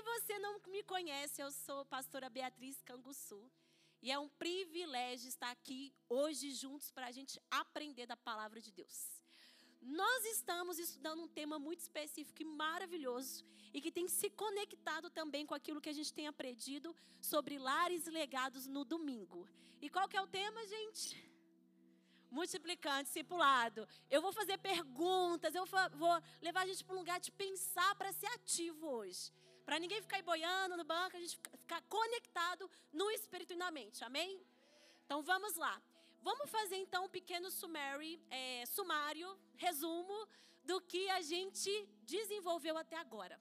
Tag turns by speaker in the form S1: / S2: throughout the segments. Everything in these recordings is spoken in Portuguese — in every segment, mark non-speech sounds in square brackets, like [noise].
S1: Se você não me conhece, eu sou pastora Beatriz Canguçu. E é um privilégio estar aqui hoje juntos para a gente aprender da palavra de Deus. Nós estamos estudando um tema muito específico e maravilhoso e que tem se conectado também com aquilo que a gente tem aprendido sobre lares legados no domingo. E qual que é o tema, gente? multiplicando, discipulado. Eu vou fazer perguntas, eu vou levar a gente para um lugar de pensar para ser ativo hoje. Para ninguém ficar boiando no banco, a gente ficar conectado no espírito e na mente. Amém? Então vamos lá. Vamos fazer então um pequeno summary, é, sumário, resumo do que a gente desenvolveu até agora.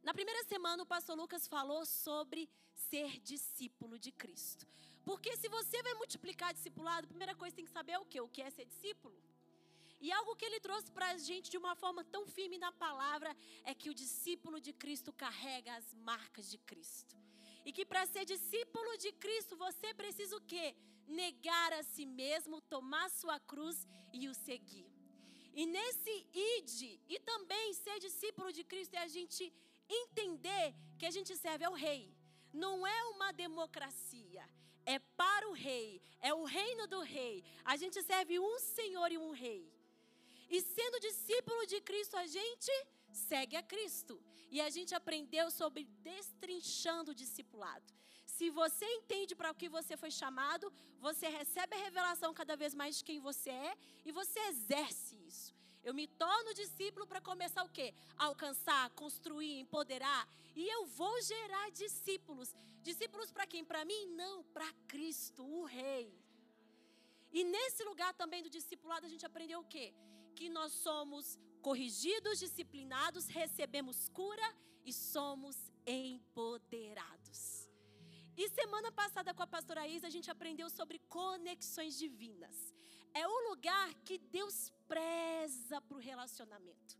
S1: Na primeira semana, o pastor Lucas falou sobre ser discípulo de Cristo. Porque se você vai multiplicar discipulado, a primeira coisa que tem que saber é o quê? O que é ser discípulo? E algo que ele trouxe para a gente de uma forma tão firme na palavra é que o discípulo de Cristo carrega as marcas de Cristo. E que para ser discípulo de Cristo, você precisa o quê? Negar a si mesmo, tomar sua cruz e o seguir. E nesse id, e também ser discípulo de Cristo, é a gente entender que a gente serve ao rei. Não é uma democracia, é para o rei, é o reino do rei. A gente serve um Senhor e um rei. E sendo discípulo de Cristo, a gente segue a Cristo. E a gente aprendeu sobre destrinchando o discipulado. Se você entende para o que você foi chamado, você recebe a revelação cada vez mais de quem você é e você exerce isso. Eu me torno discípulo para começar o quê? Alcançar, construir, empoderar. E eu vou gerar discípulos. Discípulos para quem? Para mim? Não, para Cristo, o Rei. E nesse lugar também do discipulado a gente aprendeu o quê? Que nós somos corrigidos, disciplinados, recebemos cura e somos empoderados. E semana passada com a pastora Isa, a gente aprendeu sobre conexões divinas. É o lugar que Deus preza para o relacionamento.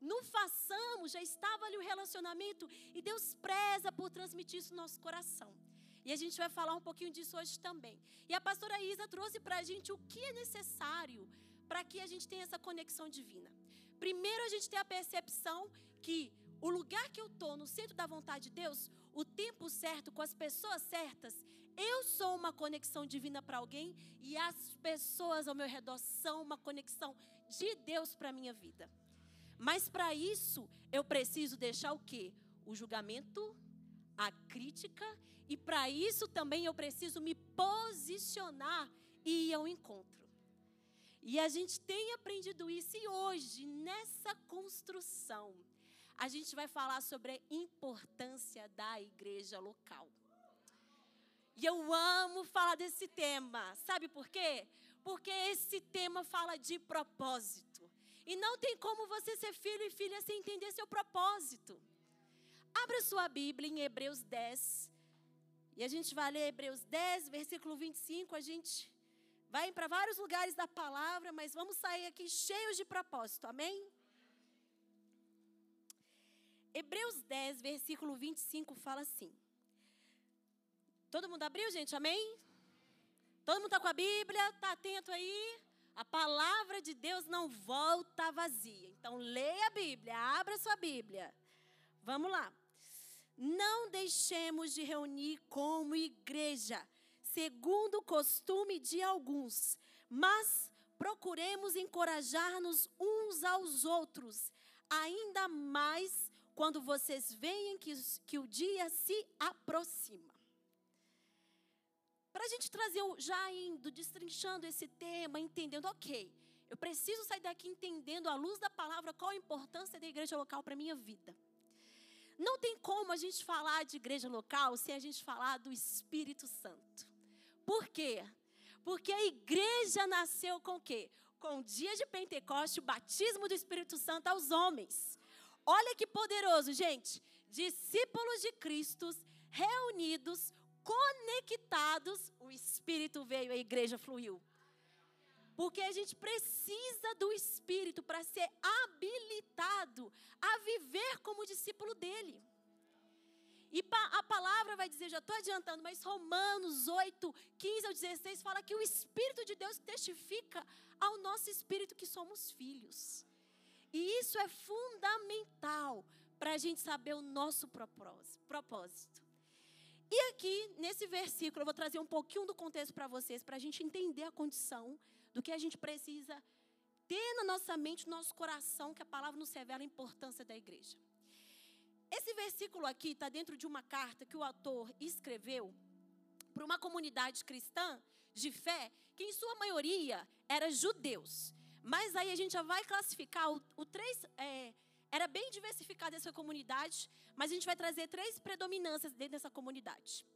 S1: No façamos, já estava ali o relacionamento e Deus preza por transmitir isso no nosso coração. E a gente vai falar um pouquinho disso hoje também. E a pastora Isa trouxe para a gente o que é necessário para que a gente tenha essa conexão divina. Primeiro, a gente tem a percepção que o lugar que eu estou, no centro da vontade de Deus, o tempo certo, com as pessoas certas, eu sou uma conexão divina para alguém e as pessoas ao meu redor são uma conexão de Deus para a minha vida. Mas para isso, eu preciso deixar o quê? O julgamento, a crítica, e para isso também eu preciso me posicionar e ir ao encontro. E a gente tem aprendido isso, e hoje, nessa construção, a gente vai falar sobre a importância da igreja local. E eu amo falar desse tema. Sabe por quê? Porque esse tema fala de propósito. E não tem como você ser filho e filha sem entender seu propósito. Abra sua Bíblia em Hebreus 10. E a gente vai ler Hebreus 10, versículo 25. A gente vai para vários lugares da palavra, mas vamos sair aqui cheios de propósito. Amém? Hebreus 10, versículo 25 fala assim. Todo mundo abriu, gente? Amém? Todo mundo está com a Bíblia? Está atento aí? A palavra de Deus não volta vazia. Então, leia a Bíblia, abra sua Bíblia. Vamos lá. Não deixemos de reunir como igreja, segundo o costume de alguns, mas procuremos encorajar-nos uns aos outros, ainda mais quando vocês veem que, que o dia se aproxima. Para a gente trazer, já indo, destrinchando esse tema, entendendo, ok, eu preciso sair daqui entendendo, à luz da palavra, qual a importância da igreja local para a minha vida. Não tem como a gente falar de igreja local sem a gente falar do Espírito Santo. Por quê? Porque a igreja nasceu com o quê? Com o dia de Pentecoste, o batismo do Espírito Santo aos homens. Olha que poderoso, gente. Discípulos de Cristo reunidos, conectados, o Espírito veio, a igreja fluiu. Porque a gente precisa do Espírito para ser habilitado a viver como discípulo dele. E a palavra vai dizer, já estou adiantando, mas Romanos 8, 15 ao 16 fala que o Espírito de Deus testifica ao nosso espírito que somos filhos. E isso é fundamental para a gente saber o nosso propósito. E aqui, nesse versículo, eu vou trazer um pouquinho do contexto para vocês, para a gente entender a condição do que a gente precisa ter na nossa mente, no nosso coração, que a palavra nos revela a importância da igreja. Esse versículo aqui está dentro de uma carta que o autor escreveu para uma comunidade cristã de fé, que em sua maioria era judeus. Mas aí a gente já vai classificar o, o três. É, era bem diversificada essa comunidade, mas a gente vai trazer três predominâncias dentro dessa comunidade.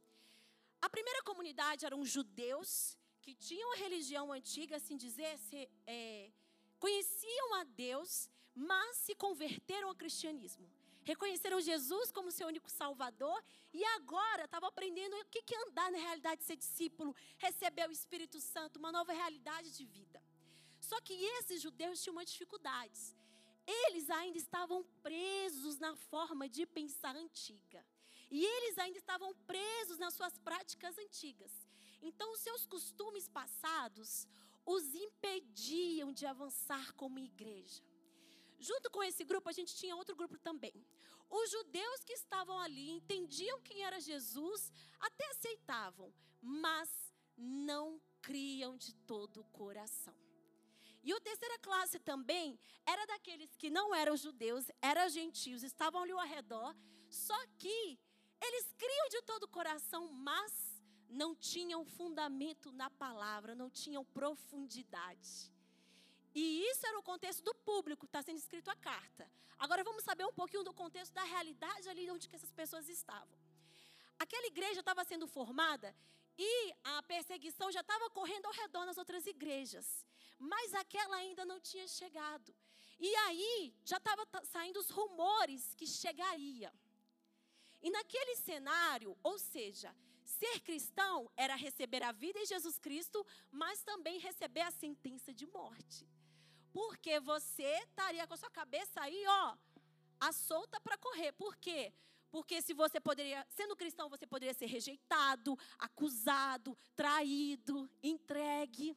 S1: A primeira comunidade eram judeus que tinham a religião antiga, assim dizer, se, é, conheciam a Deus, mas se converteram ao cristianismo. Reconheceram Jesus como seu único salvador e agora estavam aprendendo o que é andar na realidade de ser discípulo, receber o Espírito Santo, uma nova realidade de vida. Só que esses judeus tinham uma dificuldade. Eles ainda estavam presos na forma de pensar antiga. E eles ainda estavam presos nas suas práticas antigas. Então, os seus costumes passados os impediam de avançar como igreja. Junto com esse grupo, a gente tinha outro grupo também. Os judeus que estavam ali entendiam quem era Jesus, até aceitavam, mas não criam de todo o coração. E a terceira classe também era daqueles que não eram judeus, eram gentios, estavam ali ao redor, só que eles criam de todo o coração, mas não tinham fundamento na palavra, não tinham profundidade. E isso era o contexto do público, está sendo escrito a carta. Agora vamos saber um pouquinho do contexto da realidade ali onde que essas pessoas estavam. Aquela igreja estava sendo formada e a perseguição já estava correndo ao redor nas outras igrejas mas aquela ainda não tinha chegado. E aí já estava saindo os rumores que chegaria. E naquele cenário, ou seja, ser cristão era receber a vida em Jesus Cristo, mas também receber a sentença de morte. Porque você estaria com a sua cabeça aí, ó, a solta para correr. Por quê? Porque se você poderia, sendo cristão, você poderia ser rejeitado, acusado, traído, entregue.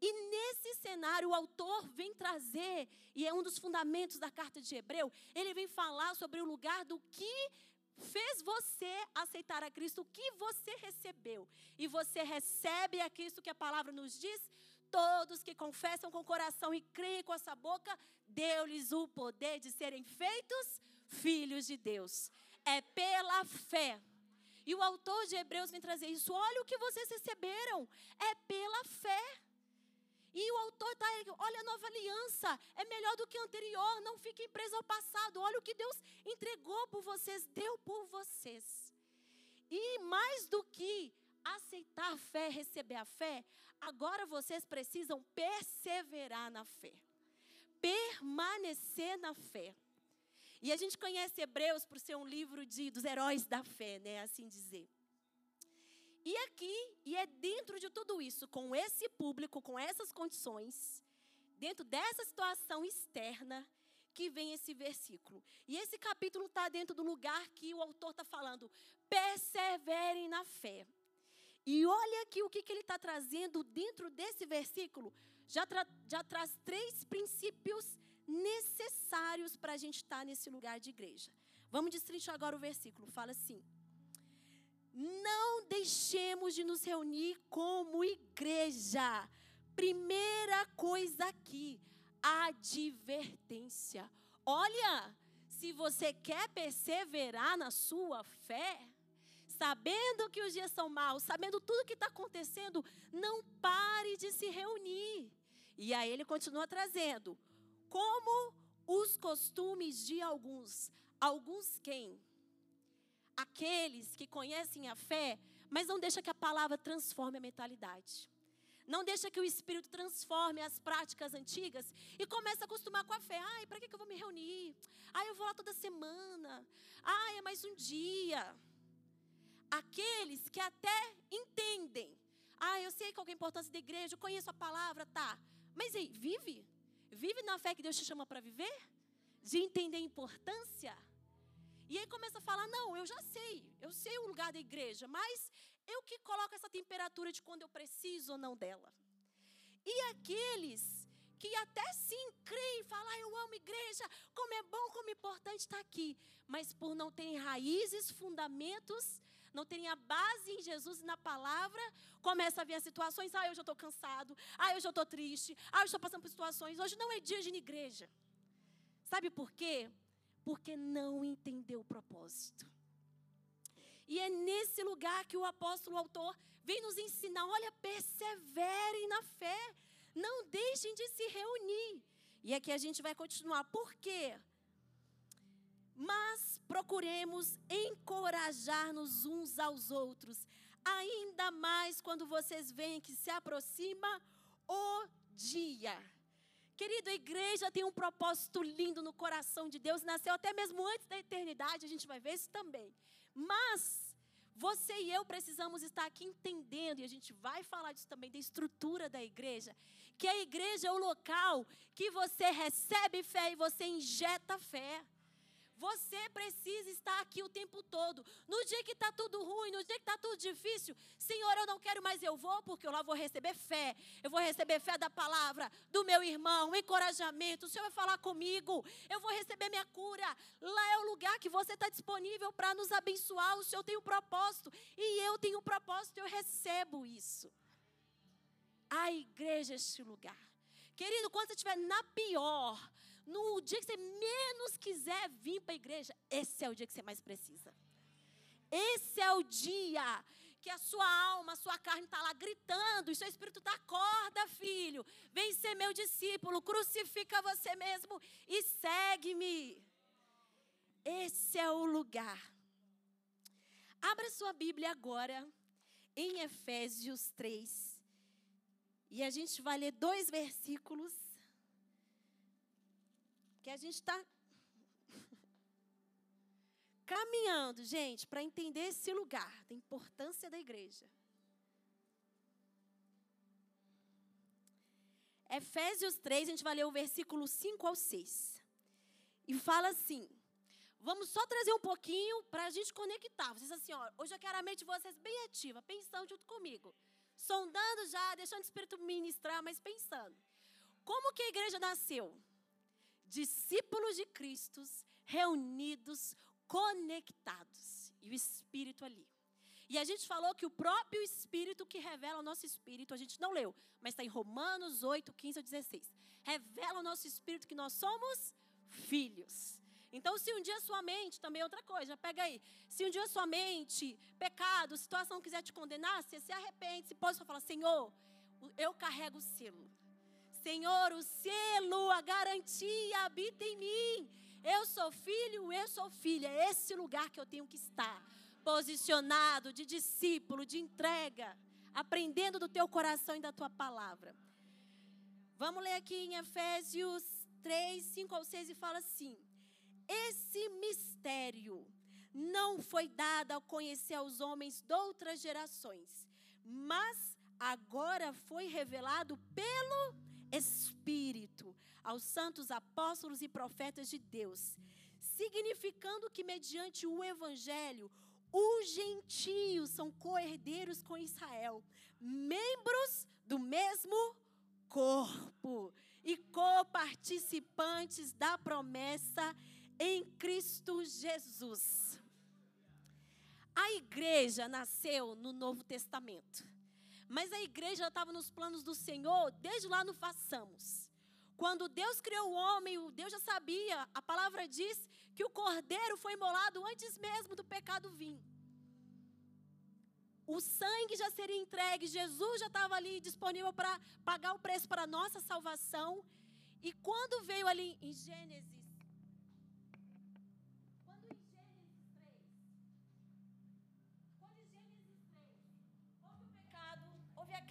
S1: E nesse cenário, o autor vem trazer, e é um dos fundamentos da carta de Hebreu, ele vem falar sobre o lugar do que fez você aceitar a Cristo, o que você recebeu. E você recebe a Cristo que a palavra nos diz. Todos que confessam com o coração e creem com essa boca, deu-lhes o poder de serem feitos filhos de Deus. É pela fé. E o autor de Hebreus vem trazer isso. Olha o que vocês receberam. É pela fé. E o autor está, olha a nova aliança, é melhor do que a anterior, não fiquem presos ao passado. Olha o que Deus entregou por vocês, deu por vocês. E mais do que aceitar a fé, receber a fé, agora vocês precisam perseverar na fé. Permanecer na fé. E a gente conhece Hebreus por ser um livro de, dos heróis da fé, né? Assim dizer. E aqui, e é dentro de tudo isso, com esse público, com essas condições, dentro dessa situação externa, que vem esse versículo. E esse capítulo está dentro do lugar que o autor está falando. Perseverem na fé. E olha aqui o que, que ele está trazendo dentro desse versículo. Já, tra já traz três princípios necessários para a gente estar tá nesse lugar de igreja. Vamos destrinchar agora o versículo. Fala assim: não deixemos de nos reunir como igreja. Primeira coisa aqui, advertência. Olha, se você quer perseverar na sua fé, sabendo que os dias são maus, sabendo tudo que está acontecendo, não pare de se reunir. E aí ele continua trazendo, como os costumes de alguns. Alguns quem? aqueles que conhecem a fé, mas não deixa que a palavra transforme a mentalidade. Não deixa que o Espírito transforme as práticas antigas e comece a acostumar com a fé. Ai, para que, que eu vou me reunir? Ai, eu vou lá toda semana. Ai, é mais um dia. Aqueles que até entendem. Ah, eu sei qual é a importância da igreja, eu conheço a palavra, tá. Mas aí, vive? Vive na fé que Deus te chama para viver? De entender a importância? E aí começa a falar: não, eu já sei, eu sei o lugar da igreja, mas eu que coloco essa temperatura de quando eu preciso ou não dela. E aqueles que até sim creem, falam, ah, eu amo igreja, como é bom, como é importante estar aqui. Mas por não terem raízes, fundamentos, não terem a base em Jesus e na palavra, começa a vir as situações, ah, hoje eu estou cansado, ah, hoje eu estou triste, ah, eu estou passando por situações, hoje não é dia de ir na igreja. Sabe por quê? Porque não entendeu o propósito. E é nesse lugar que o apóstolo o autor vem nos ensinar: olha, perseverem na fé, não deixem de se reunir. E aqui a gente vai continuar. Por quê? Mas procuremos encorajar-nos uns aos outros, ainda mais quando vocês veem que se aproxima o dia. Querido, a igreja tem um propósito lindo no coração de Deus, nasceu até mesmo antes da eternidade, a gente vai ver isso também. Mas você e eu precisamos estar aqui entendendo, e a gente vai falar disso também, da estrutura da igreja, que a igreja é o local que você recebe fé e você injeta fé. Você precisa estar aqui o tempo todo. No dia que está tudo ruim, no dia que está tudo difícil, Senhor, eu não quero mais, eu vou, porque eu lá vou receber fé. Eu vou receber fé da palavra, do meu irmão, encorajamento. O Senhor vai falar comigo. Eu vou receber minha cura. Lá é o lugar que você está disponível para nos abençoar. O Senhor tem um propósito. E eu tenho um propósito, eu recebo isso. A igreja é este lugar. Querido, quando você estiver na pior, no dia que você menos quiser vir para a igreja, esse é o dia que você mais precisa. Esse é o dia que a sua alma, a sua carne está lá gritando, e seu espírito está, acorda, filho, vem ser meu discípulo, crucifica você mesmo e segue-me. Esse é o lugar. Abra sua Bíblia agora em Efésios 3. E a gente vai ler dois versículos que a gente está [laughs] caminhando, gente, para entender esse lugar, da importância da igreja. Efésios 3, a gente vai ler o versículo 5 ao 6. E fala assim: Vamos só trazer um pouquinho para a gente conectar. Vocês assim, ó, hoje eu quero a mente de vocês bem ativa, pensando junto comigo. Sondando já, deixando o Espírito ministrar, mas pensando. Como que a igreja nasceu? Discípulos de Cristo reunidos, conectados. E o Espírito ali. E a gente falou que o próprio Espírito que revela o nosso Espírito, a gente não leu, mas está em Romanos 8, 15 ou 16. Revela o nosso Espírito que nós somos filhos. Então, se um dia sua mente, também é outra coisa, pega aí. Se um dia sua mente, pecado, situação quiser te condenar, você se arrepende, se pode falar, Senhor, eu carrego o selo Senhor, o selo, a garantia habita em mim. Eu sou filho, eu sou filha. É esse lugar que eu tenho que estar. Posicionado de discípulo, de entrega, aprendendo do teu coração e da tua palavra. Vamos ler aqui em Efésios 3, 5 ao 6 e fala assim: Esse mistério não foi dado a conhecer aos homens de outras gerações, mas agora foi revelado pelo Espírito aos santos apóstolos e profetas de Deus, significando que, mediante o Evangelho, os gentios são co-herdeiros com Israel, membros do mesmo corpo e coparticipantes da promessa em Cristo Jesus. A igreja nasceu no Novo Testamento. Mas a igreja estava nos planos do Senhor desde lá no façamos. Quando Deus criou o homem, Deus já sabia, a palavra diz que o cordeiro foi imolado antes mesmo do pecado vir. O sangue já seria entregue, Jesus já estava ali disponível para pagar o preço para a nossa salvação. E quando veio ali em Gênesis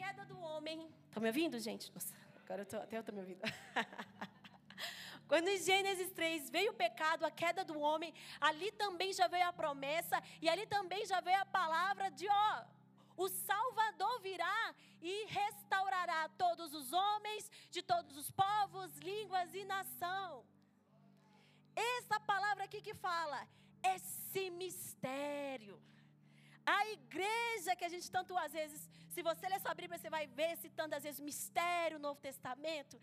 S1: queda do homem. Estão me ouvindo, gente? Nossa, agora eu tô, até eu estou me ouvindo. [laughs] Quando em Gênesis 3 veio o pecado, a queda do homem, ali também já veio a promessa, e ali também já veio a palavra de, ó, o Salvador virá e restaurará todos os homens, de todos os povos, línguas e nação. Essa palavra aqui que fala, esse mistério. A igreja que a gente tanto às vezes, se você ler sua Bíblia, você vai ver citando às vezes mistério, Novo Testamento,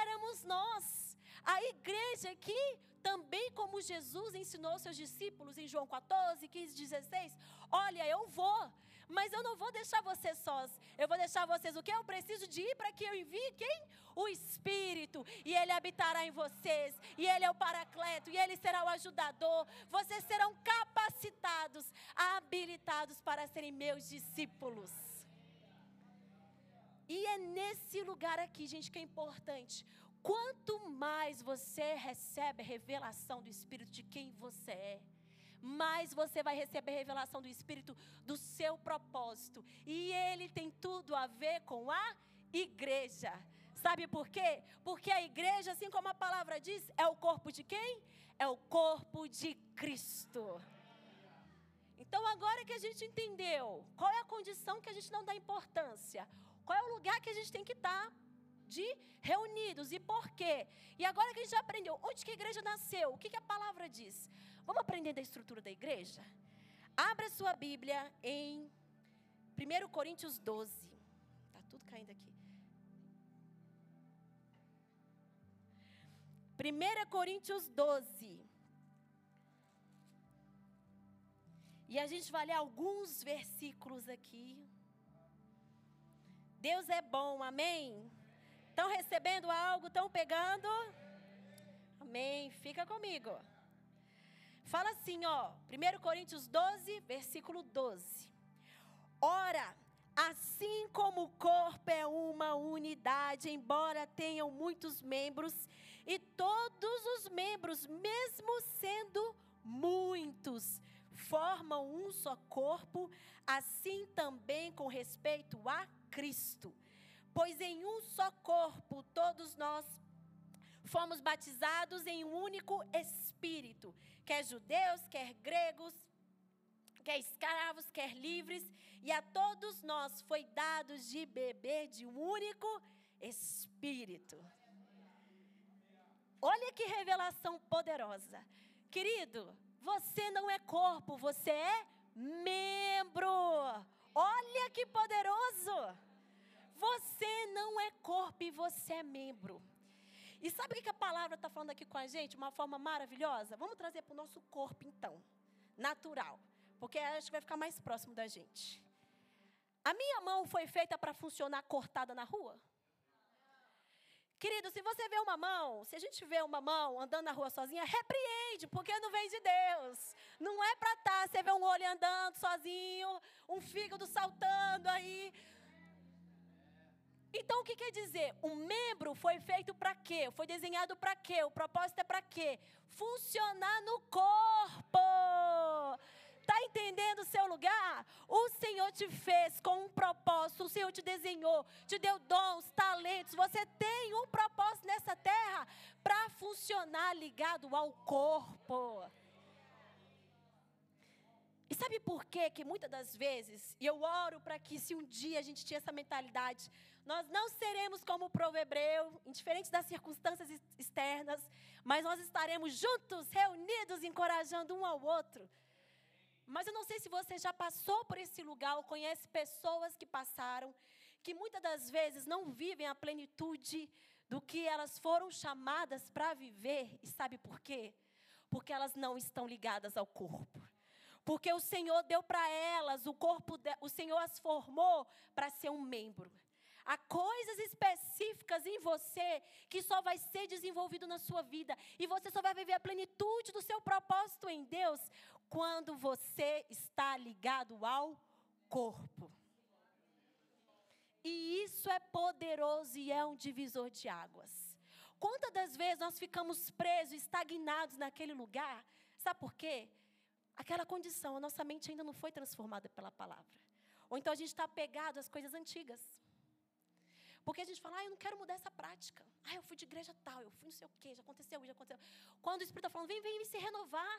S1: éramos nós. A igreja que também como Jesus ensinou seus discípulos em João 14, 15, 16, olha, eu vou, mas eu não vou deixar vocês sós. Eu vou deixar vocês o que? Eu preciso de ir para que eu envie quem? O Espírito. E Ele habitará em vocês. E Ele é o Paracleto. E Ele será o ajudador. Vocês serão capacitados, habilitados para serem meus discípulos. E é nesse lugar aqui, gente, que é importante. Quanto mais você recebe a revelação do Espírito de quem você é, mais você vai receber a revelação do Espírito do seu propósito. E ele tem tudo a ver com a igreja. Sabe por quê? Porque a igreja, assim como a palavra diz, é o corpo de quem? É o corpo de Cristo. Então, agora que a gente entendeu qual é a condição que a gente não dá importância, qual é o lugar que a gente tem que estar de reunidos e por quê? E agora que a gente já aprendeu onde que a igreja nasceu, o que, que a palavra diz? Vamos aprender da estrutura da igreja? Abra sua Bíblia em 1 Coríntios 12. Está tudo caindo aqui. 1 Coríntios 12. E a gente vai ler alguns versículos aqui. Deus é bom, amém? Estão recebendo algo? Estão pegando? Amém. Fica comigo. Fala assim, ó, 1 Coríntios 12, versículo 12. Ora, assim como o corpo é uma unidade, embora tenham muitos membros, e todos os membros, mesmo sendo muitos, formam um só corpo, assim também com respeito a Cristo. Pois em um só corpo todos nós fomos batizados em um único Espírito quer judeus, quer gregos, quer escravos, quer livres, e a todos nós foi dado de beber de um único Espírito. Olha que revelação poderosa. Querido, você não é corpo, você é membro. Olha que poderoso. Você não é corpo e você é membro. E sabe o que a palavra está falando aqui com a gente? Uma forma maravilhosa? Vamos trazer para o nosso corpo, então, natural. Porque acho que vai ficar mais próximo da gente. A minha mão foi feita para funcionar cortada na rua? Querido, se você vê uma mão, se a gente vê uma mão andando na rua sozinha, repreende, porque não vem de Deus. Não é para estar, tá, você vê um olho andando sozinho, um fígado saltando aí. Então, o que quer dizer? Um membro foi feito para quê? Foi desenhado para quê? O propósito é para quê? Funcionar no corpo. Está entendendo o seu lugar? O Senhor te fez com um propósito, o Senhor te desenhou, te deu dons, talentos. Você tem um propósito nessa terra para funcionar ligado ao corpo. E sabe por quê? Que muitas das vezes, e eu oro para que se um dia a gente tinha essa mentalidade, nós não seremos como o povo hebreu, indiferente das circunstâncias externas, mas nós estaremos juntos, reunidos, encorajando um ao outro. Mas eu não sei se você já passou por esse lugar ou conhece pessoas que passaram, que muitas das vezes não vivem a plenitude do que elas foram chamadas para viver. E sabe por quê? Porque elas não estão ligadas ao corpo. Porque o Senhor deu para elas, o corpo, de, o Senhor as formou para ser um membro. Há coisas específicas em você que só vai ser desenvolvido na sua vida. E você só vai viver a plenitude do seu propósito em Deus quando você está ligado ao corpo. E isso é poderoso e é um divisor de águas. Quantas das vezes nós ficamos presos, estagnados naquele lugar? Sabe por quê? Aquela condição, a nossa mente ainda não foi transformada pela palavra. Ou então a gente está apegado às coisas antigas. Porque a gente fala, ah, eu não quero mudar essa prática. Ah, eu fui de igreja tal, eu fui não sei o quê, já aconteceu, já aconteceu. Quando o Espírito está falando, vem, vem se renovar.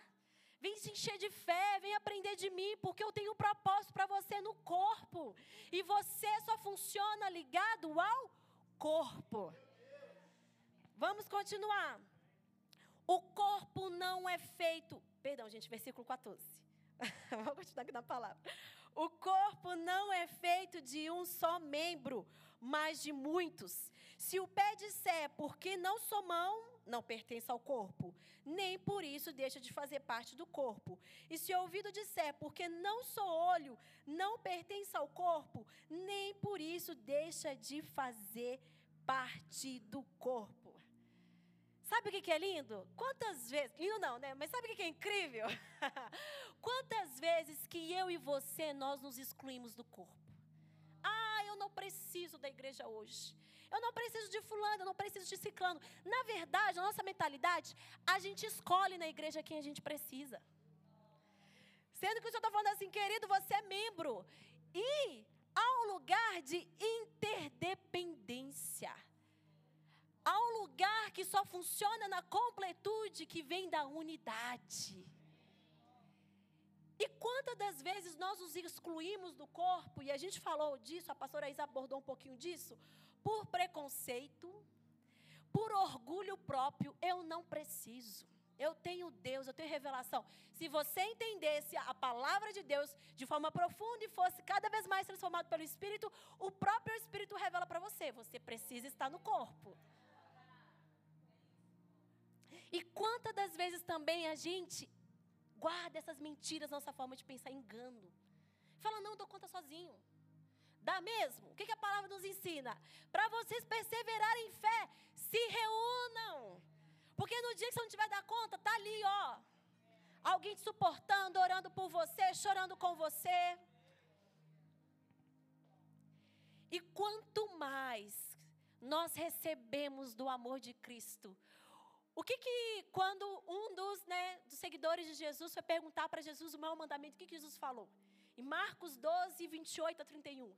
S1: Vem se encher de fé, vem aprender de mim, porque eu tenho um propósito para você no corpo. E você só funciona ligado ao corpo. Vamos continuar. O corpo não é feito. Perdão, gente, versículo 14. [laughs] Vamos continuar aqui na palavra. O corpo não é feito de um só membro, mas de muitos. Se o pé disser, porque não sou mão, não pertence ao corpo, nem por isso deixa de fazer parte do corpo. E se o ouvido disser, porque não sou olho, não pertence ao corpo, nem por isso deixa de fazer parte do corpo. Sabe o que é lindo? Quantas vezes, lindo não, né? Mas sabe o que é incrível? [laughs] Quantas vezes que eu e você nós nos excluímos do corpo? Eu não preciso da igreja hoje. Eu não preciso de fulano, eu não preciso de ciclano. Na verdade, a nossa mentalidade, a gente escolhe na igreja quem a gente precisa. Sendo que o Senhor está falando assim, querido, você é membro. E há um lugar de interdependência. Há um lugar que só funciona na completude que vem da unidade. E quantas das vezes nós nos excluímos do corpo, e a gente falou disso, a pastora Isa abordou um pouquinho disso, por preconceito, por orgulho próprio, eu não preciso. Eu tenho Deus, eu tenho revelação. Se você entendesse a palavra de Deus de forma profunda e fosse cada vez mais transformado pelo Espírito, o próprio Espírito revela para você: você precisa estar no corpo. E quantas das vezes também a gente guarda essas mentiras nossa forma de pensar, engano. Fala, não, dou conta sozinho. Dá mesmo? O que, que a palavra nos ensina? Para vocês perseverarem em fé, se reúnam. Porque no dia que você não tiver dar conta, tá ali, ó. Alguém te suportando, orando por você, chorando com você. E quanto mais nós recebemos do amor de Cristo, o que que, quando um dos, né, dos seguidores de Jesus foi perguntar para Jesus o maior mandamento, o que, que Jesus falou? Em Marcos 12, 28 a 31.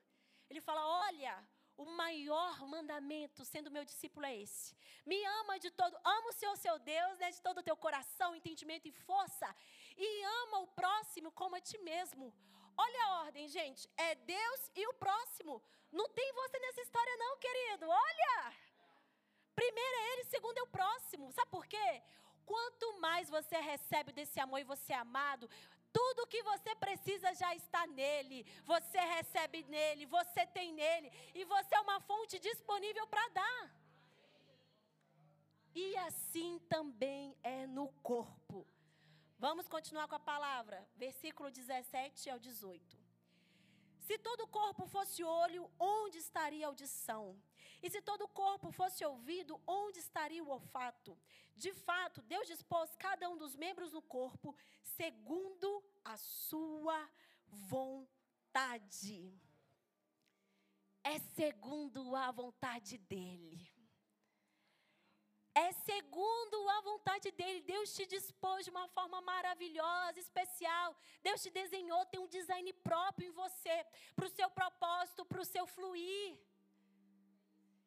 S1: Ele fala: Olha, o maior mandamento, sendo meu discípulo, é esse. Me ama de todo, ama o Senhor seu Deus, né, de todo o teu coração, entendimento e força, e ama o próximo como a ti mesmo. Olha a ordem, gente. É Deus e o próximo. Não tem você nessa história, não, querido. Olha! Primeiro é ele, segundo é o próximo. Sabe por quê? Quanto mais você recebe desse amor e você é amado, tudo que você precisa já está nele. Você recebe nele, você tem nele. E você é uma fonte disponível para dar. E assim também é no corpo. Vamos continuar com a palavra. Versículo 17 ao 18. Se todo o corpo fosse olho, onde estaria a audição? E se todo o corpo fosse ouvido, onde estaria o olfato? De fato, Deus dispôs cada um dos membros do corpo segundo a sua vontade. É segundo a vontade dele. É segundo a vontade dele. Deus te dispôs de uma forma maravilhosa, especial. Deus te desenhou, tem um design próprio em você, para o seu propósito, para o seu fluir.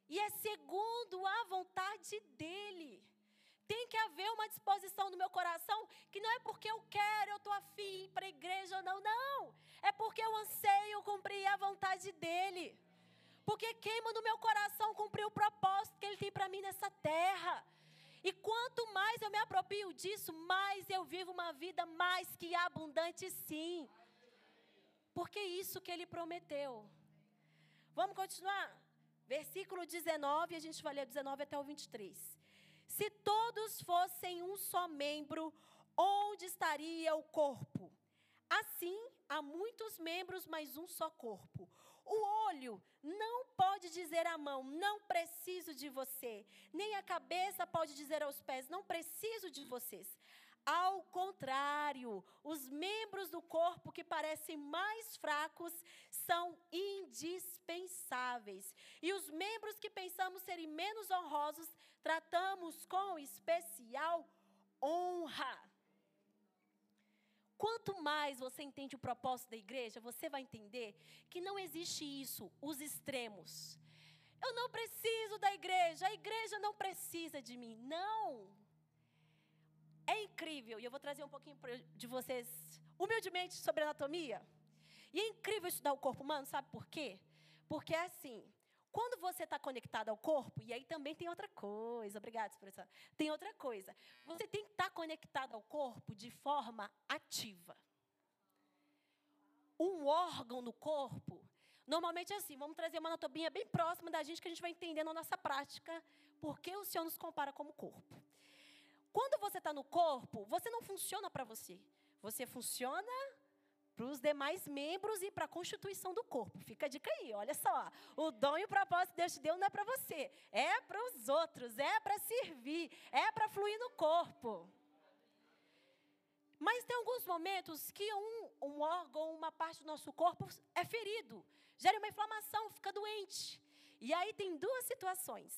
S1: E é segundo a vontade dele. Tem que haver uma disposição no meu coração que não é porque eu quero, eu estou afim para a igreja ou não, não. É porque eu anseio cumprir a vontade dele. Porque queima no meu coração cumprir o propósito que ele tem para mim nessa terra. E quanto mais eu me aproprio disso, mais eu vivo uma vida mais que abundante, sim. Porque é isso que ele prometeu. Vamos continuar? Versículo 19, a gente vai ler 19 até o 23. Se todos fossem um só membro, onde estaria o corpo? Assim, há muitos membros, mas um só corpo. O olho não pode dizer à mão, não preciso de você. Nem a cabeça pode dizer aos pés, não preciso de vocês. Ao contrário, os membros do corpo que parecem mais fracos são indispensáveis. E os membros que pensamos serem menos honrosos, tratamos com especial honra. Quanto mais você entende o propósito da igreja, você vai entender que não existe isso, os extremos. Eu não preciso da igreja, a igreja não precisa de mim. Não. É incrível, e eu vou trazer um pouquinho de vocês, humildemente, sobre anatomia. E é incrível estudar o corpo humano, sabe por quê? Porque é assim, quando você está conectado ao corpo, e aí também tem outra coisa, obrigada, professora. Tem outra coisa. Você tem que estar tá conectado ao corpo de forma ativa. um órgão no corpo, normalmente é assim, vamos trazer uma anatomia bem próxima da gente que a gente vai entender na nossa prática, porque o Senhor nos compara como corpo. Quando você está no corpo, você não funciona para você. Você funciona para os demais membros e para a constituição do corpo. Fica a dica aí, olha só. O dom e o propósito que Deus te deu não é para você, é para os outros, é para servir, é para fluir no corpo. Mas tem alguns momentos que um, um órgão, uma parte do nosso corpo é ferido, gera uma inflamação, fica doente. E aí tem duas situações.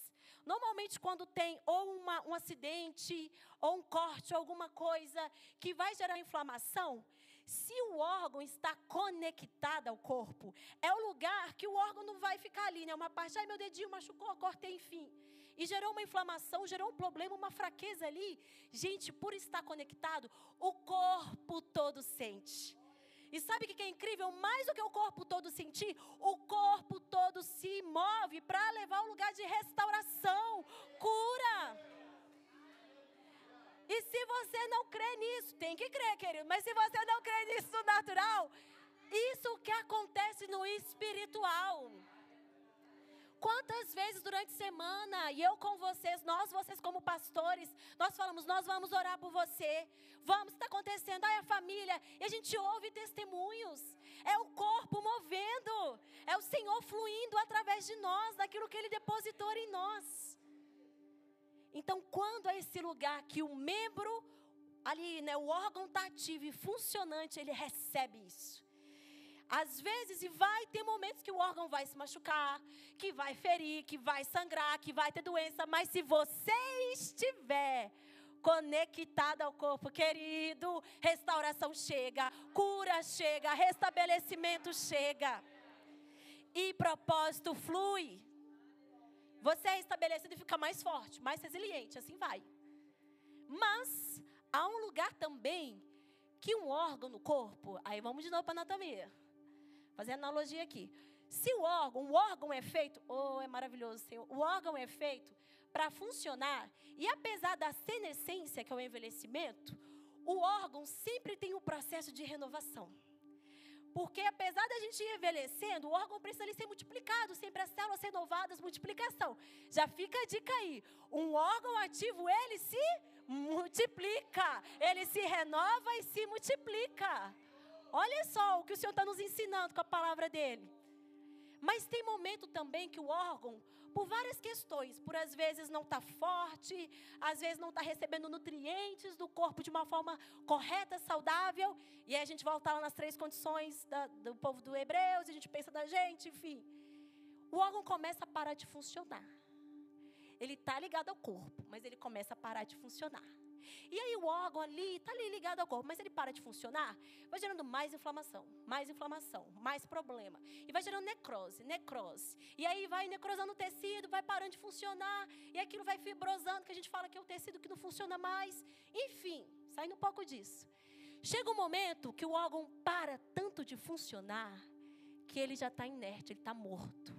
S1: Normalmente, quando tem ou uma, um acidente, ou um corte, ou alguma coisa que vai gerar inflamação, se o órgão está conectado ao corpo, é o lugar que o órgão não vai ficar ali, né? Uma parte, ai meu dedinho machucou, cortei, enfim. E gerou uma inflamação, gerou um problema, uma fraqueza ali. Gente, por estar conectado, o corpo todo sente. E sabe o que é incrível? Mais do que o corpo todo sentir, o corpo todo se move para levar ao lugar de restauração, cura. E se você não crê nisso, tem que crer, querido, mas se você não crê nisso natural, isso que acontece no espiritual. Quantas vezes durante a semana, e eu com vocês, nós, vocês como pastores, nós falamos, nós vamos orar por você. Vamos, está acontecendo, ai a família. E a gente ouve testemunhos. É o corpo movendo. É o Senhor fluindo através de nós, daquilo que Ele depositou em nós. Então, quando é esse lugar que o membro, ali, né, o órgão está ativo e funcionante, ele recebe isso. Às vezes, e vai ter momentos que o órgão vai se machucar, que vai ferir, que vai sangrar, que vai ter doença, mas se você estiver conectado ao corpo querido, restauração chega, cura chega, restabelecimento chega. E propósito flui. Você é estabelecido e fica mais forte, mais resiliente, assim vai. Mas há um lugar também que um órgão no corpo, aí vamos de novo para a anatomia. Fazer analogia aqui. Se o órgão, o órgão é feito, oh, é maravilhoso, Senhor. O órgão é feito para funcionar, e apesar da senescência, que é o envelhecimento, o órgão sempre tem um processo de renovação. Porque apesar da gente ir envelhecendo, o órgão precisa ali ser multiplicado, sempre as células renovadas, multiplicação. Já fica a dica aí. Um órgão ativo, ele se multiplica. Ele se renova e se multiplica. Olha só o que o Senhor está nos ensinando com a palavra dele. Mas tem momento também que o órgão, por várias questões, por às vezes não está forte, às vezes não está recebendo nutrientes do corpo de uma forma correta, saudável, e aí a gente volta lá nas três condições da, do povo do Hebreus, a gente pensa da gente, enfim. O órgão começa a parar de funcionar. Ele está ligado ao corpo, mas ele começa a parar de funcionar. E aí o órgão ali, está ali ligado ao corpo, mas ele para de funcionar, vai gerando mais inflamação, mais inflamação, mais problema. E vai gerando necrose, necrose. E aí vai necrosando o tecido, vai parando de funcionar, e aquilo vai fibrosando, que a gente fala que é o tecido que não funciona mais. Enfim, saindo um pouco disso. Chega um momento que o órgão para tanto de funcionar, que ele já está inerte, ele está morto.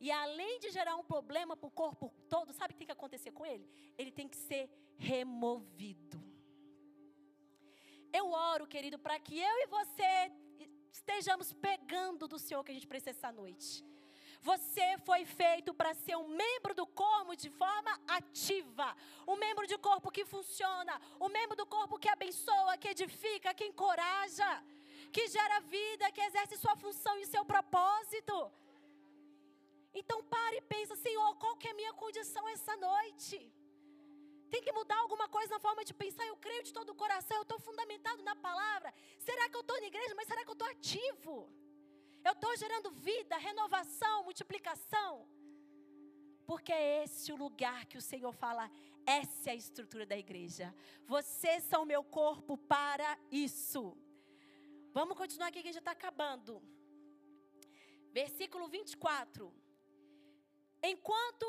S1: E além de gerar um problema para o corpo todo, sabe o que tem que acontecer com ele? Ele tem que ser removido. Eu oro, querido, para que eu e você estejamos pegando do Senhor que a gente precisa essa noite. Você foi feito para ser um membro do corpo de forma ativa. Um membro de corpo que funciona. Um membro do corpo que abençoa, que edifica, que encoraja. Que gera vida, que exerce sua função e seu propósito. Então pare e pensa, Senhor, qual que é a minha condição essa noite? Tem que mudar alguma coisa na forma de pensar. Eu creio de todo o coração, eu estou fundamentado na palavra. Será que eu estou na igreja? Mas será que eu estou ativo? Eu estou gerando vida, renovação, multiplicação? Porque é esse o lugar que o Senhor fala, essa é a estrutura da igreja. Vocês são meu corpo para isso. Vamos continuar aqui que gente está acabando. Versículo 24. Enquanto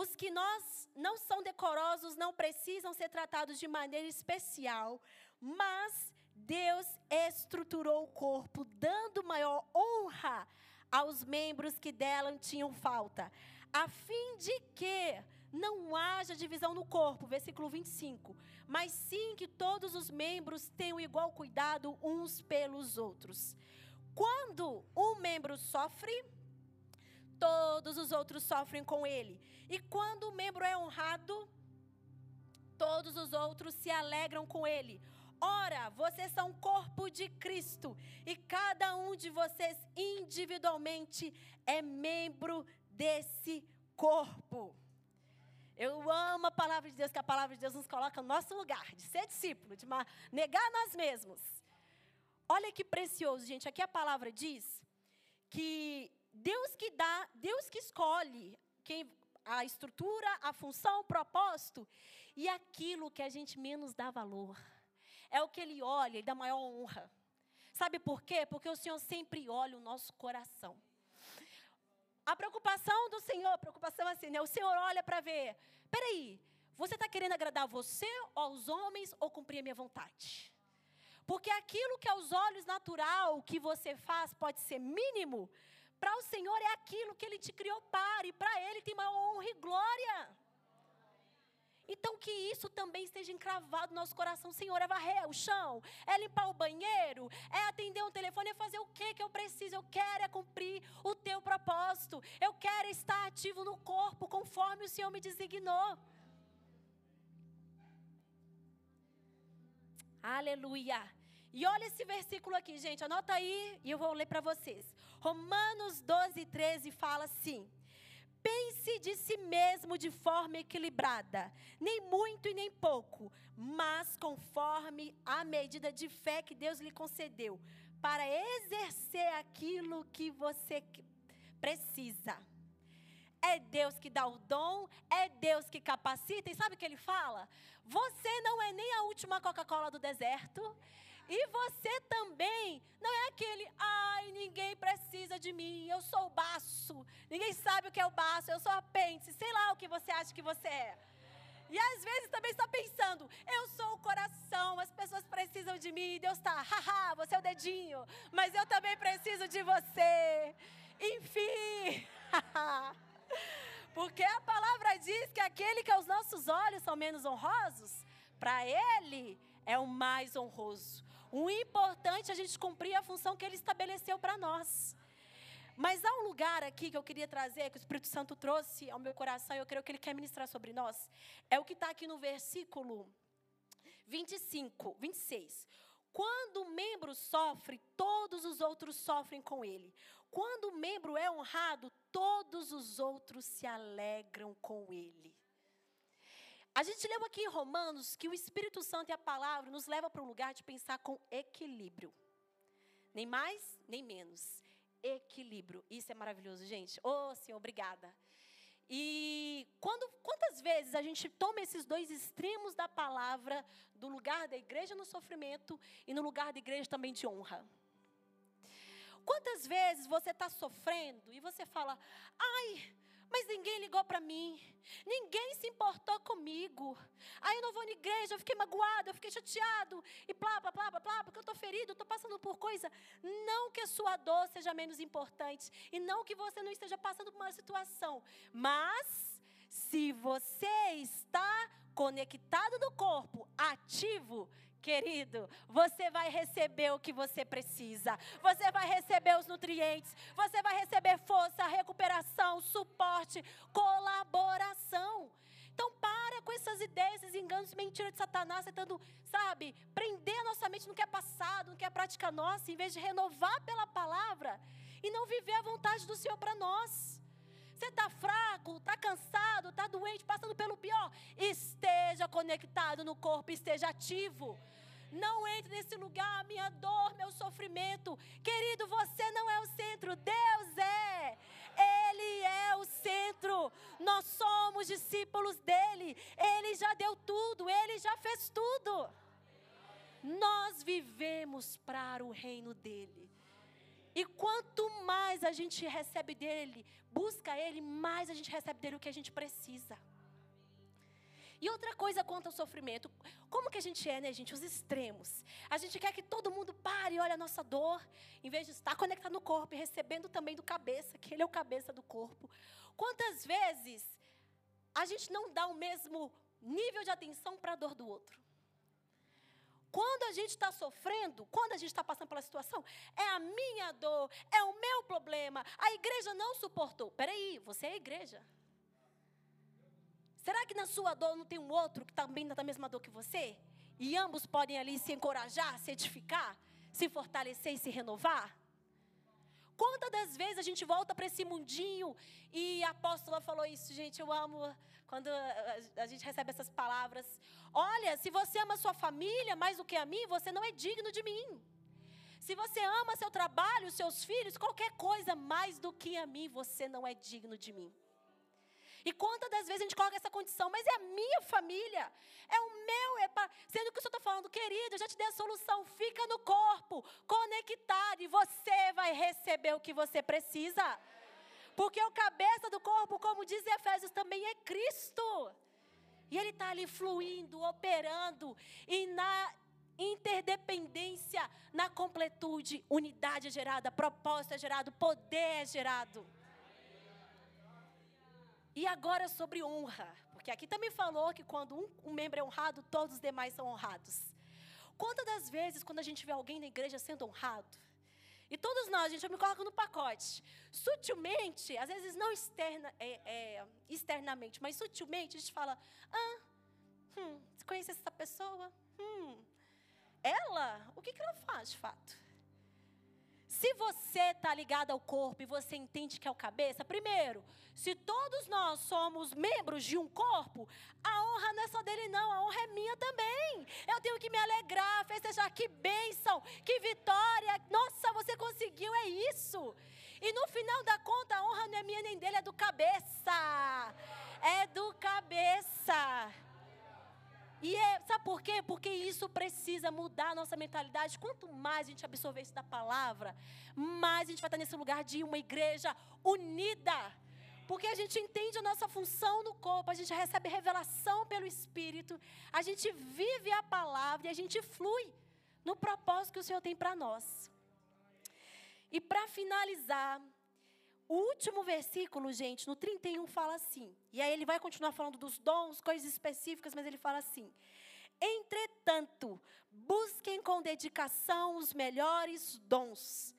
S1: os que nós não são decorosos não precisam ser tratados de maneira especial, mas Deus estruturou o corpo, dando maior honra aos membros que dela tinham falta, a fim de que não haja divisão no corpo, versículo 25, mas sim que todos os membros tenham igual cuidado uns pelos outros.
S2: Quando um membro sofre, todos os outros sofrem com ele. E quando o membro é honrado, todos os outros se alegram com ele. Ora, vocês são corpo de Cristo e cada um de vocês individualmente é membro desse corpo. Eu amo a palavra de Deus, que a palavra de Deus nos coloca no nosso lugar, de ser discípulo, de negar nós mesmos. Olha que precioso, gente. Aqui a palavra diz que Deus que dá, Deus que escolhe quem, a estrutura, a função, o propósito, e aquilo que a gente menos dá valor. É o que Ele olha e dá maior honra. Sabe por quê? Porque o Senhor sempre olha o nosso coração. A preocupação do Senhor, preocupação é assim, né? O Senhor olha para ver. Peraí, você está querendo agradar você ou aos homens ou cumprir a minha vontade? Porque aquilo que aos olhos natural que você faz pode ser mínimo, para o Senhor é aquilo que Ele te criou para, e para Ele tem maior honra e glória. Então, que isso também esteja encravado no nosso coração. Senhor, é varrer o chão, é limpar o banheiro, é atender um telefone, é fazer o que que eu preciso. Eu quero é cumprir o teu propósito. Eu quero estar ativo no corpo, conforme o Senhor me designou. Aleluia. E olha esse versículo aqui, gente. Anota aí e eu vou ler para vocês. Romanos 12, 13 fala assim. Pense de si mesmo de forma equilibrada, nem muito e nem pouco, mas conforme a medida de fé que Deus lhe concedeu, para exercer aquilo que você precisa. É Deus que dá o dom, é Deus que capacita, e sabe o que ele fala? Você não é nem a última Coca-Cola do deserto, e você também não é aquele, ai, ninguém precisa de mim, eu sou o baço. Ninguém sabe o que é o baço, eu sou a pente, sei lá o que você acha que você é. E às vezes também está pensando, eu sou o coração, as pessoas precisam de mim, Deus está, haha, você é o dedinho, mas eu também preciso de você. Enfim. [laughs] Porque a palavra diz que aquele que aos nossos olhos são menos honrosos, para ele é o mais honroso. O importante é a gente cumprir a função que Ele estabeleceu para nós. Mas há um lugar aqui que eu queria trazer, que o Espírito Santo trouxe ao meu coração, e eu creio que Ele quer ministrar sobre nós. É o que está aqui no versículo 25, 26. Quando o membro sofre, todos os outros sofrem com ele. Quando o membro é honrado, todos os outros se alegram com ele. A gente leu aqui em Romanos que o Espírito Santo e a palavra nos leva para um lugar de pensar com equilíbrio. Nem mais, nem menos. Equilíbrio. Isso é maravilhoso, gente. Oh, Senhor, obrigada. E quando, quantas vezes a gente toma esses dois extremos da palavra, do lugar da igreja no sofrimento e no lugar da igreja também de honra? Quantas vezes você está sofrendo e você fala, ai, mas ninguém ligou para mim. Ninguém se importou comigo. Aí eu não vou na igreja, eu fiquei magoado, eu fiquei chateado. E plá, plá, plá, plá, porque eu estou ferido, estou passando por coisa. Não que a sua dor seja menos importante. E não que você não esteja passando por uma situação. Mas, se você está conectado no corpo, ativo, Querido, você vai receber o que você precisa. Você vai receber os nutrientes. Você vai receber força, recuperação, suporte, colaboração. Então, para com essas ideias, esses enganos, mentiras de Satanás, tentando, sabe, prender a nossa mente no que é passado, no que é prática nossa, em vez de renovar pela palavra e não viver a vontade do Senhor para nós. Você está fraco, está cansado, está doente, passando pelo pior. Esteja conectado no corpo, esteja ativo. Não entre nesse lugar, minha dor, meu sofrimento. Querido, você não é o centro, Deus é. Ele é o centro. Nós somos discípulos dele. Ele já deu tudo, ele já fez tudo. Nós vivemos para o reino dele. E quanto mais a gente recebe dele, busca ele, mais a gente recebe dele o que a gente precisa. E outra coisa quanto ao sofrimento, como que a gente é, né, gente? Os extremos. A gente quer que todo mundo pare e olhe a nossa dor, em vez de estar conectado no corpo e recebendo também do cabeça, que ele é o cabeça do corpo. Quantas vezes a gente não dá o mesmo nível de atenção para a dor do outro? Quando a gente está sofrendo, quando a gente está passando pela situação, é a minha dor, é o meu problema. A igreja não suportou. Peraí, você é a igreja. Será que na sua dor não tem um outro que também está na mesma dor que você? E ambos podem ali se encorajar, se edificar, se fortalecer e se renovar? Quantas das vezes a gente volta para esse mundinho e a apóstola falou isso, gente, eu amo quando a gente recebe essas palavras. Olha, se você ama sua família mais do que a mim, você não é digno de mim. Se você ama seu trabalho, seus filhos, qualquer coisa mais do que a mim, você não é digno de mim. E quantas das vezes a gente coloca essa condição, mas é a minha família, é o meu, é pra... sendo que o Senhor está falando, querido, eu já te dei a solução, fica no corpo, conectado, e você vai receber o que você precisa. Porque o cabeça do corpo, como diz Efésios, também é Cristo. E ele está ali fluindo, operando, e na interdependência, na completude, unidade é gerada, propósito é gerado, poder é gerado. E agora sobre honra, porque aqui também falou que quando um, um membro é honrado, todos os demais são honrados. Quantas das vezes, quando a gente vê alguém na igreja sendo honrado, e todos nós, gente, eu me coloco no pacote. Sutilmente, às vezes não externa, é, é, externamente, mas sutilmente a gente fala: Ah, hum, você conhece essa pessoa? Hum, ela, o que, que ela faz de fato? Se você está ligado ao corpo e você entende que é o cabeça, primeiro, se todos nós somos membros de um corpo, a honra não é só dele, não, a honra é minha também. Eu tenho que me alegrar, festejar, que bênção, que vitória. Nossa, você conseguiu, é isso. E no final da conta, a honra não é minha nem dele, é do cabeça. É do cabeça. E é, sabe por quê? Porque isso precisa mudar a nossa mentalidade. Quanto mais a gente absorver isso da palavra, mais a gente vai estar nesse lugar de uma igreja unida. Porque a gente entende a nossa função no corpo, a gente recebe revelação pelo Espírito, a gente vive a palavra e a gente flui no propósito que o Senhor tem para nós. E para finalizar, o último versículo, gente, no 31 fala assim. E aí ele vai continuar falando dos dons, coisas específicas, mas ele fala assim: Entretanto, busquem com dedicação os melhores dons.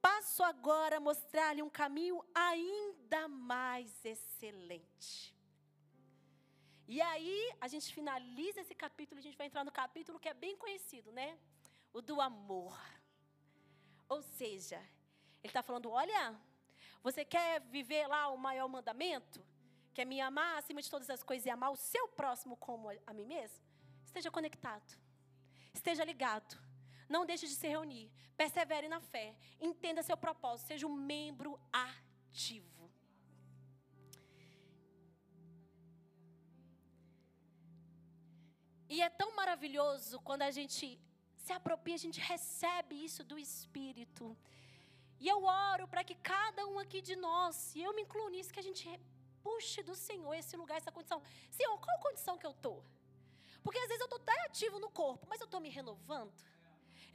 S2: Passo agora a mostrar-lhe um caminho ainda mais excelente. E aí, a gente finaliza esse capítulo, a gente vai entrar no capítulo que é bem conhecido, né? O do amor. Ou seja, ele está falando: olha, você quer viver lá o maior mandamento? Que é me amar acima de todas as coisas e amar o seu próximo como a mim mesmo? Esteja conectado. Esteja ligado. Não deixe de se reunir. Persevere na fé. Entenda seu propósito. Seja um membro ativo. E é tão maravilhoso quando a gente se apropria, a gente recebe isso do Espírito. E eu oro para que cada um aqui de nós, e eu me incluo nisso, que a gente puxe do Senhor esse lugar, essa condição. Senhor, qual condição que eu estou? Porque às vezes eu estou tão ativo no corpo, mas eu estou me renovando.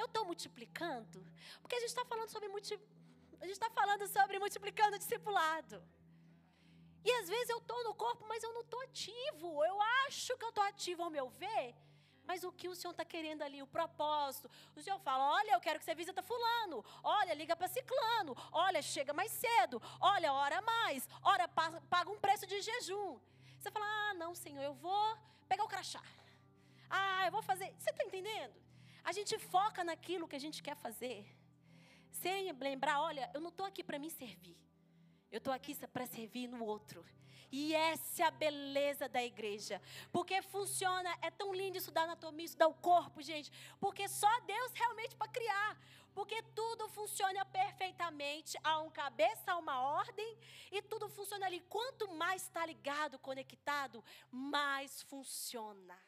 S2: Eu estou multiplicando. Porque a gente está falando sobre multi... a gente está falando sobre multiplicando discipulado. E às vezes eu estou no corpo, mas eu não estou ativo. Eu acho que eu estou ativo ao meu ver, mas o que o Senhor está querendo ali, o propósito. O Senhor fala: olha, eu quero que você visita Fulano. Olha, liga para Ciclano. Olha, chega mais cedo. Olha, ora mais. Ora, paga um preço de jejum. Você fala: ah, não, Senhor, eu vou pegar o crachá. Ah, eu vou fazer. Você está entendendo? A gente foca naquilo que a gente quer fazer. Sem lembrar: olha, eu não estou aqui para me servir. Eu estou aqui para servir no outro. E essa é a beleza da igreja. Porque funciona, é tão lindo estudar anatomia, estudar o corpo, gente. Porque só Deus realmente para criar. Porque tudo funciona perfeitamente. Há um cabeça, há uma ordem. E tudo funciona ali. Quanto mais está ligado, conectado, mais funciona.